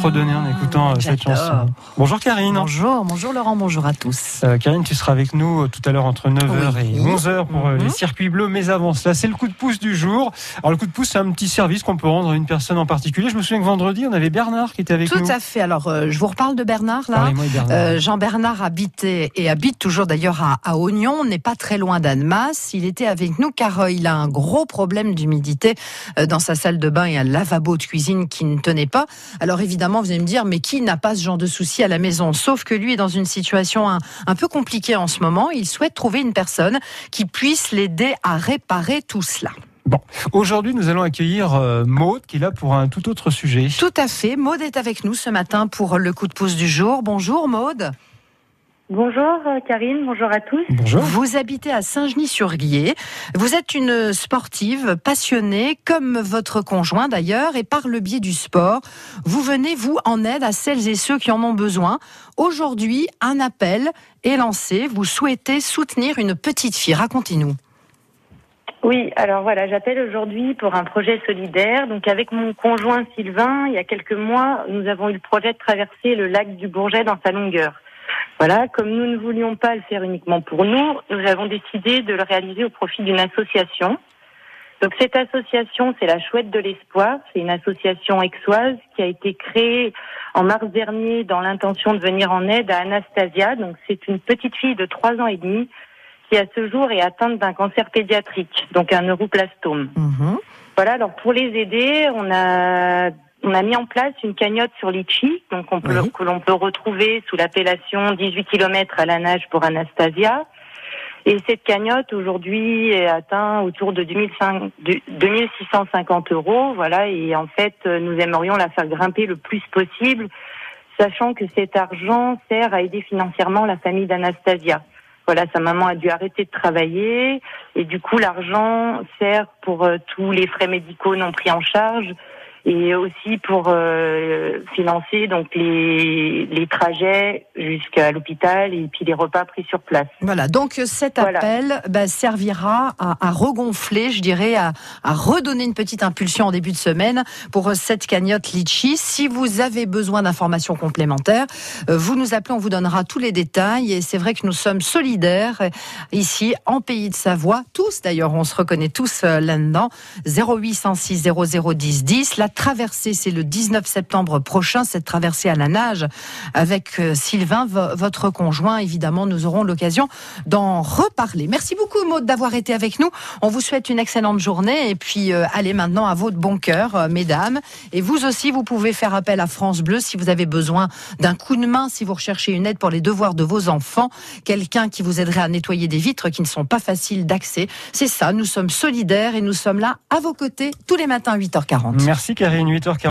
fredonner en écoutant euh, cette chanson. Bonjour Karine. Bonjour, bonjour Laurent, bonjour à tous. Euh, Karine, tu seras avec nous euh, tout à l'heure entre 9h et 11h pour euh, Mhm. les circuits bleus. Mais avant cela, c'est le coup de pouce du jour. Alors le coup de pouce, c'est un petit service qu'on peut rendre à une personne en particulier. Je me souviens que vendredi, on avait Bernard qui était avec Tout nous. à fait. Alors, euh, je vous reparle de Bernard là. Euh, Jean-Bernard habitait et habite toujours d'ailleurs à, à Oignon, n'est pas très loin d'Annemasse. Il était avec nous car il a un gros problème d'humidité dans sa salle de bain et un lavabo de cuisine qui ne tenait pas. Alors évidemment, vous allez me dire, mais qui n'a pas ce genre de souci à la maison? Sauf que lui est dans une situation un, un peu compliquée en ce moment. Il souhaite trouver une personne qui puisse l'aider à réparer tout cela. Bon, aujourd'hui, nous allons accueillir euh, Maud qui est là pour un tout autre sujet. Tout à fait. Maude est avec nous ce matin pour le coup de pouce du jour. Bonjour Maude. Bonjour euh, Karine, bonjour à tous. Bonjour. Vous habitez à Saint-Genis-sur-Guiers. Vous êtes une sportive passionnée, comme votre conjoint d'ailleurs, et par le biais du sport, vous venez, vous, en aide à celles et ceux qui en ont besoin. Aujourd'hui, un appel est lancé. Vous souhaitez soutenir une petite fille. Racontez-nous. Oui, alors voilà, j'appelle aujourd'hui pour un projet solidaire. Donc avec mon conjoint Sylvain, il y a quelques mois, nous avons eu le projet de traverser le lac du Bourget dans sa longueur. Voilà, comme nous ne voulions pas le faire uniquement pour nous, nous avons décidé de le réaliser au profit d'une association. Donc cette association, c'est la Chouette de l'Espoir. C'est une association aixoise qui a été créée en mars dernier dans l'intention de venir en aide à Anastasia. Donc c'est une petite fille de trois ans et demi qui à ce jour est atteinte d'un cancer pédiatrique, donc un neuroblastome. Mhm. Voilà, alors pour les aider, on a on a mis en place une cagnotte sur Litchi, donc on peut Oui. que l'on peut retrouver sous l'appellation 18 km à la nage pour Anastasia. Et cette cagnotte aujourd'hui est atteint autour de 2500 de 2650 euros, voilà. Et en fait, euh, nous aimerions la faire grimper le plus possible, sachant que cet argent sert à aider financièrement la famille d'Anastasia. Voilà, sa maman a dû arrêter de travailler et du coup l'argent sert pour euh, tous les frais médicaux non pris en charge et aussi pour euh, financer donc les, les trajets jusqu'à l'hôpital et puis les repas pris sur place. Voilà, donc cet Voilà. appel bah, servira à, à regonfler, je dirais, à, à redonner une petite impulsion en début de semaine pour cette cagnotte Litchi. Si vous avez besoin d'informations complémentaires, euh, vous nous appelez, on vous donnera tous les détails. Et c'est vrai que nous sommes solidaires euh, ici en Pays de Savoie, tous d'ailleurs, on se reconnaît tous euh, là-dedans. 0806 0010 10. La traversée, c'est le 19 septembre prochain, cette traversée à la nage avec euh, Sylvain, vo- votre conjoint. Évidemment, nous aurons l'occasion d'en reparler. Merci beaucoup, Maud, d'avoir été avec nous. On vous souhaite une excellente journée et puis euh, allez maintenant à votre bon cœur, euh, mesdames. Et vous aussi, vous pouvez faire appel à France Bleu si vous avez besoin d'un coup de main, si vous recherchez une aide pour les devoirs de vos enfants, quelqu'un qui vous aiderait à nettoyer des vitres qui ne sont pas faciles d'accès. C'est ça, nous sommes solidaires et nous sommes là à vos côtés tous les matins à 8h40. Merci Karine, 8h40.